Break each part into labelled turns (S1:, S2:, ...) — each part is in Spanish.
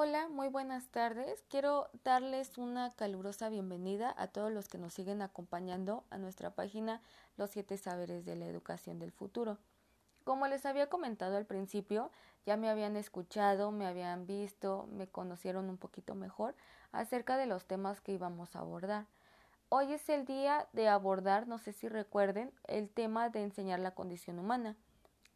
S1: Hola, muy buenas tardes. Quiero darles una calurosa bienvenida a todos los que nos siguen acompañando a nuestra página Los siete saberes de la educación del futuro. Como les había comentado al principio, ya me habían escuchado, me habían visto, me conocieron un poquito mejor acerca de los temas que íbamos a abordar. Hoy es el día de abordar, no sé si recuerden, el tema de enseñar la condición humana.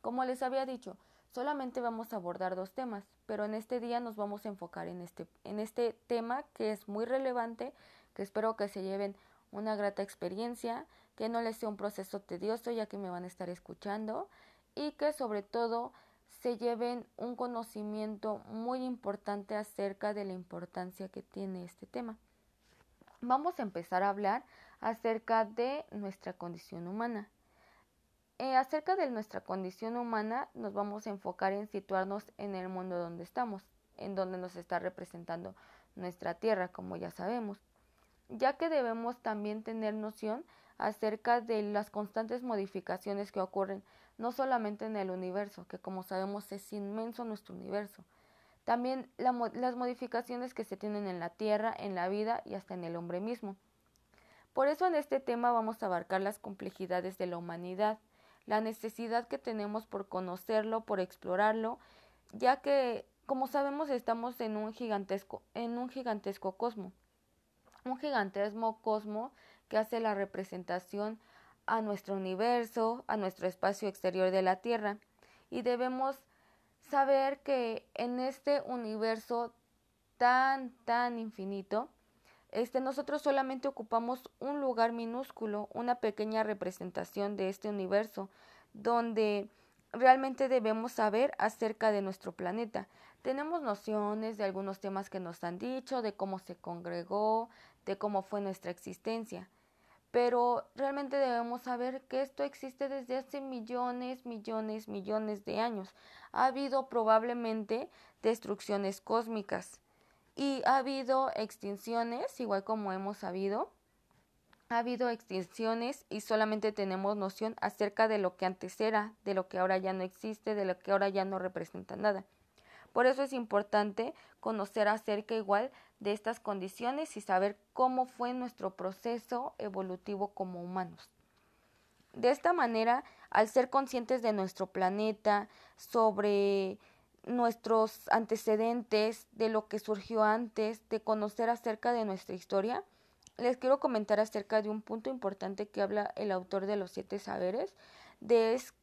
S1: Como les había dicho, Solamente vamos a abordar dos temas, pero en este día nos vamos a enfocar en este, en este tema que es muy relevante, que espero que se lleven una grata experiencia, que no les sea un proceso tedioso ya que me van a estar escuchando y que sobre todo se lleven un conocimiento muy importante acerca de la importancia que tiene este tema. Vamos a empezar a hablar acerca de nuestra condición humana. Eh, acerca de nuestra condición humana, nos vamos a enfocar en situarnos en el mundo donde estamos, en donde nos está representando nuestra tierra, como ya sabemos, ya que debemos también tener noción acerca de las constantes modificaciones que ocurren no solamente en el universo, que como sabemos es inmenso nuestro universo, también las modificaciones que se tienen en la tierra, en la vida y hasta en el hombre mismo. Por eso en este tema vamos a abarcar las complejidades de la humanidad, la necesidad que tenemos por conocerlo, por explorarlo, ya que, como sabemos, estamos en un gigantesco, en un gigantesco cosmo. Un gigantesco cosmo que hace la representación a nuestro universo, a nuestro espacio exterior de la Tierra. Y debemos saber que en este universo tan, tan infinito, este, nosotros solamente ocupamos un lugar minúsculo, una pequeña representación de este universo, donde realmente debemos saber acerca de nuestro planeta. Tenemos nociones de algunos temas que nos han dicho, de cómo se congregó, de cómo fue nuestra existencia, pero realmente debemos saber que esto existe desde hace millones, millones, millones de años. Ha habido probablemente destrucciones cósmicas y ha habido extinciones, igual como hemos sabido, ha habido extinciones y solamente tenemos noción acerca de lo que antes era, de lo que ahora ya no existe, de lo que ahora ya no representa nada. Por eso es importante conocer acerca igual de estas condiciones y saber cómo fue nuestro proceso evolutivo como humanos. De esta manera, al ser conscientes de nuestro planeta, sobre nuestros antecedentes, de lo que surgió antes, de conocer acerca de nuestra historia, les quiero comentar acerca de un punto importante que habla el autor de los siete saberes, de es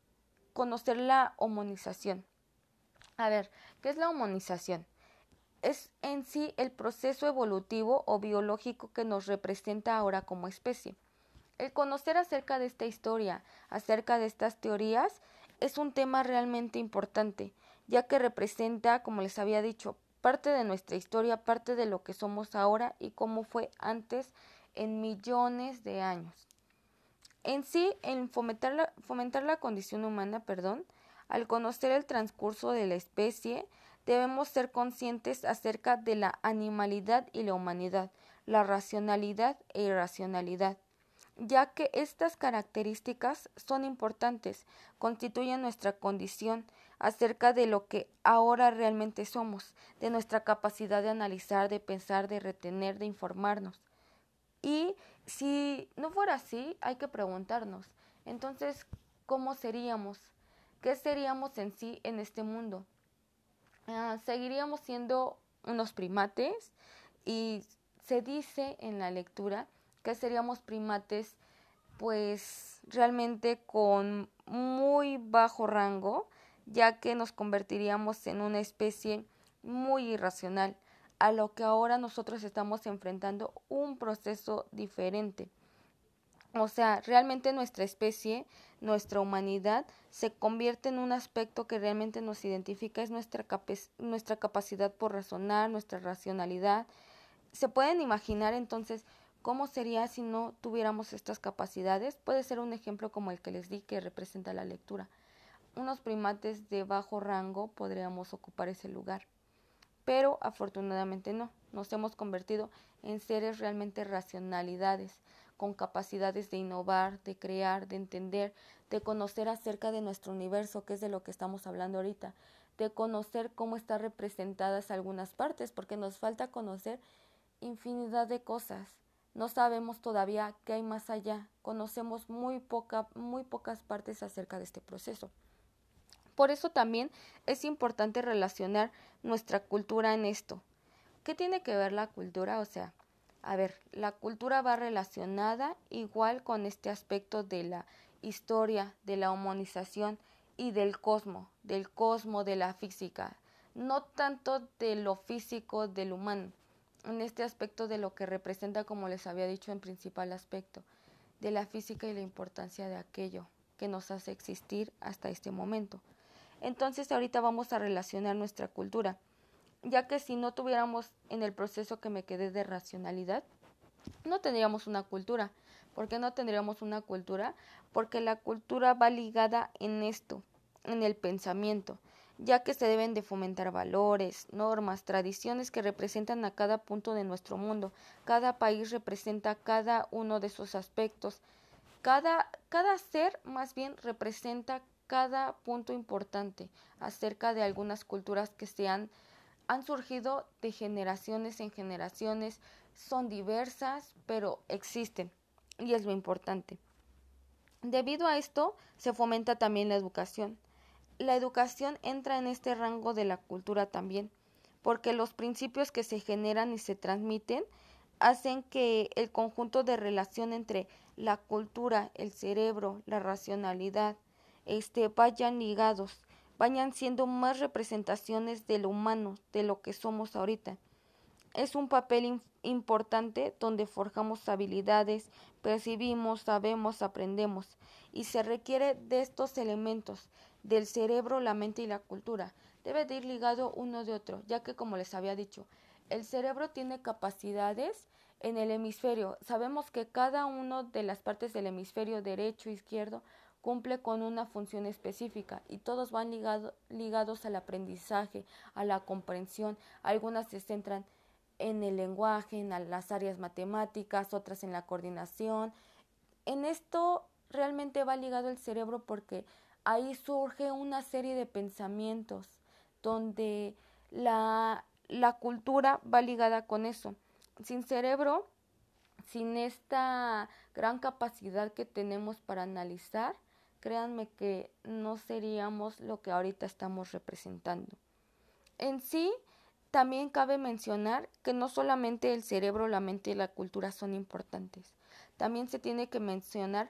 S1: conocer la homonización. A ver, ¿qué es la homonización? Es en sí el proceso evolutivo o biológico que nos representa ahora como especie. El conocer acerca de esta historia, acerca de estas teorías, es un tema realmente importante, ya que representa, como les había dicho, parte de nuestra historia, parte de lo que somos ahora y cómo fue antes en millones de años. En sí, en fomentar la, fomentar la condición humana, perdón, al conocer el transcurso de la especie, debemos ser conscientes acerca de la animalidad y la humanidad, la racionalidad e irracionalidad, ya que estas características son importantes, constituyen nuestra condición acerca de lo que ahora realmente somos, de nuestra capacidad de analizar, de pensar, de retener, de informarnos. Y si no fuera así, hay que preguntarnos, entonces, ¿cómo seríamos? ¿Qué seríamos en sí en este mundo? Ah, ¿Seguiríamos siendo unos primates? Y se dice en la lectura que seríamos primates pues realmente con muy bajo rango, ya que nos convertiríamos en una especie muy irracional, a lo que ahora nosotros estamos enfrentando un proceso diferente. O sea, realmente nuestra especie, nuestra humanidad, se convierte en un aspecto que realmente nos identifica, es nuestra, nuestra capacidad por razonar, nuestra racionalidad. Se pueden imaginar entonces ¿Cómo sería si no tuviéramos estas capacidades? Puede ser un ejemplo como el que les di que representa la lectura. Unos primates de bajo rango podríamos ocupar ese lugar, pero afortunadamente no. Nos hemos convertido en seres realmente racionalidades, con capacidades de innovar, de crear, de entender, de conocer acerca de nuestro universo, que es de lo que estamos hablando ahorita, de conocer cómo están representadas algunas partes, porque nos falta conocer infinidad de cosas. No sabemos todavía qué hay más allá. Conocemos muy poca, muy pocas partes acerca de este proceso. Por eso también es importante relacionar nuestra cultura en esto. ¿Qué tiene que ver la cultura? O sea, a ver, la cultura va relacionada igual con este aspecto de la historia, de la humanización y del cosmo, del cosmo, de la física, no tanto de lo físico del humano, en este aspecto de lo que representa, como les había dicho en principal aspecto, de la física y la importancia de aquello que nos hace existir hasta este momento. Entonces ahorita vamos a relacionar nuestra cultura, ya que si no tuviéramos en el proceso que me quedé de racionalidad, no tendríamos una cultura. ¿Por qué no tendríamos una cultura? Porque la cultura va ligada en esto, en el pensamiento, ya que se deben de fomentar valores, normas, tradiciones que representan a cada punto de nuestro mundo. Cada país representa cada uno de esos aspectos. Cada, cada ser más bien representa cada punto importante acerca de algunas culturas que se han, han surgido de generaciones en generaciones, son diversas, pero existen, y es lo importante. Debido a esto, se fomenta también la educación la educación entra en este rango de la cultura también, porque los principios que se generan y se transmiten hacen que el conjunto de relación entre la cultura, el cerebro, la racionalidad, este, vayan ligados, vayan siendo más representaciones de lo humano, de lo que somos ahorita. Es un papel importante donde forjamos habilidades, percibimos, sabemos, aprendemos, y se requiere de estos elementos, del cerebro, la mente y la cultura. Debe de ir ligado uno de otro, ya que como les había dicho, el cerebro tiene capacidades en el hemisferio. Sabemos que cada una de las partes del hemisferio derecho e izquierdo cumple con una función específica y todos van ligados al aprendizaje, a la comprensión. Algunas se centran en el lenguaje, en las áreas matemáticas, otras en la coordinación. En esto realmente va ligado el cerebro porque ahí surge una serie de pensamientos donde la, la cultura va ligada con eso. Sin cerebro, sin esta gran capacidad que tenemos para analizar, créanme que no seríamos lo que ahorita estamos representando. En sí, también cabe mencionar que no solamente el cerebro, la mente y la cultura son importantes. También se tiene que mencionar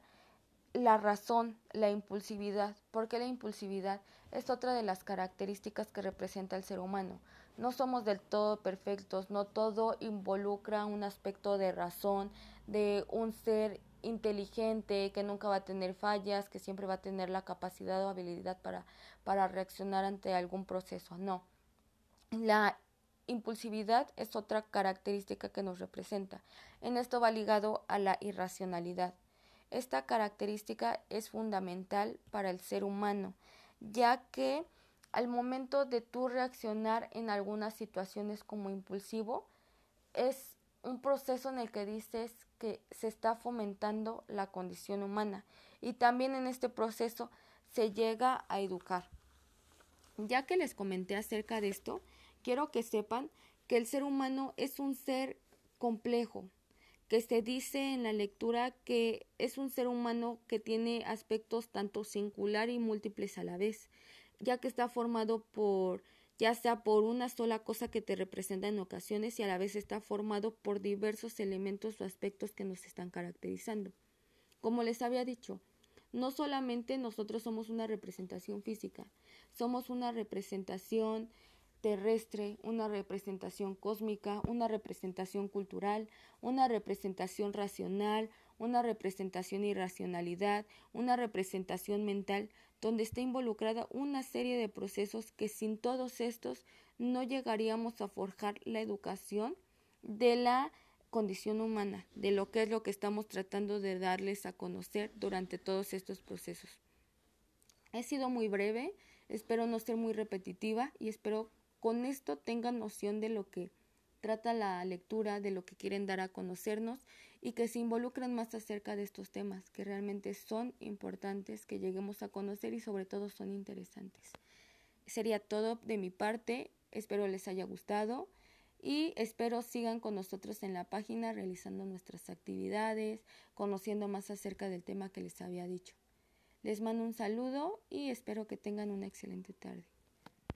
S1: la razón, la impulsividad. porque la impulsividad? Es otra de las características que representa el ser humano. No somos del todo perfectos, no todo involucra un aspecto de razón, de un ser inteligente, que nunca va a tener fallas, que siempre va a tener la capacidad o habilidad para, para reaccionar ante algún proceso. No. La impulsividad es otra característica que nos representa. En esto va ligado a la irracionalidad. Esta característica es fundamental para el ser humano, ya que al momento de tú reaccionar en algunas situaciones como impulsivo, es un proceso en el que dices que se está fomentando la condición humana y también en este proceso se llega a educar. Ya que les comenté acerca de esto, quiero que sepan que el ser humano es un ser complejo, que se dice en la lectura que es un ser humano que tiene aspectos tanto singular y múltiples a la vez, ya que está formado por ya sea por una sola cosa que te representa en ocasiones y a la vez está formado por diversos elementos o aspectos que nos están caracterizando. Como les había dicho, no solamente nosotros somos una representación física, somos una representación terrestre, una representación cósmica, una representación cultural, una representación racional, una representación irracionalidad, una representación mental, donde está involucrada una serie de procesos que sin todos estos no llegaríamos a forjar la educación de la condición humana, de lo que es lo que estamos tratando de darles a conocer durante todos estos procesos. He sido muy breve, espero no ser muy repetitiva y espero con esto tengan noción de lo que trata la lectura, de lo que quieren dar a conocernos y que se involucren más acerca de estos temas que realmente son importantes, que lleguemos a conocer y sobre todo son interesantes. sería todo de mi parte. Espero les haya gustado y espero sigan con nosotros en la página realizando nuestras actividades, conociendo más acerca del tema que les había dicho. Les mando un saludo y espero que tengan una excelente tarde.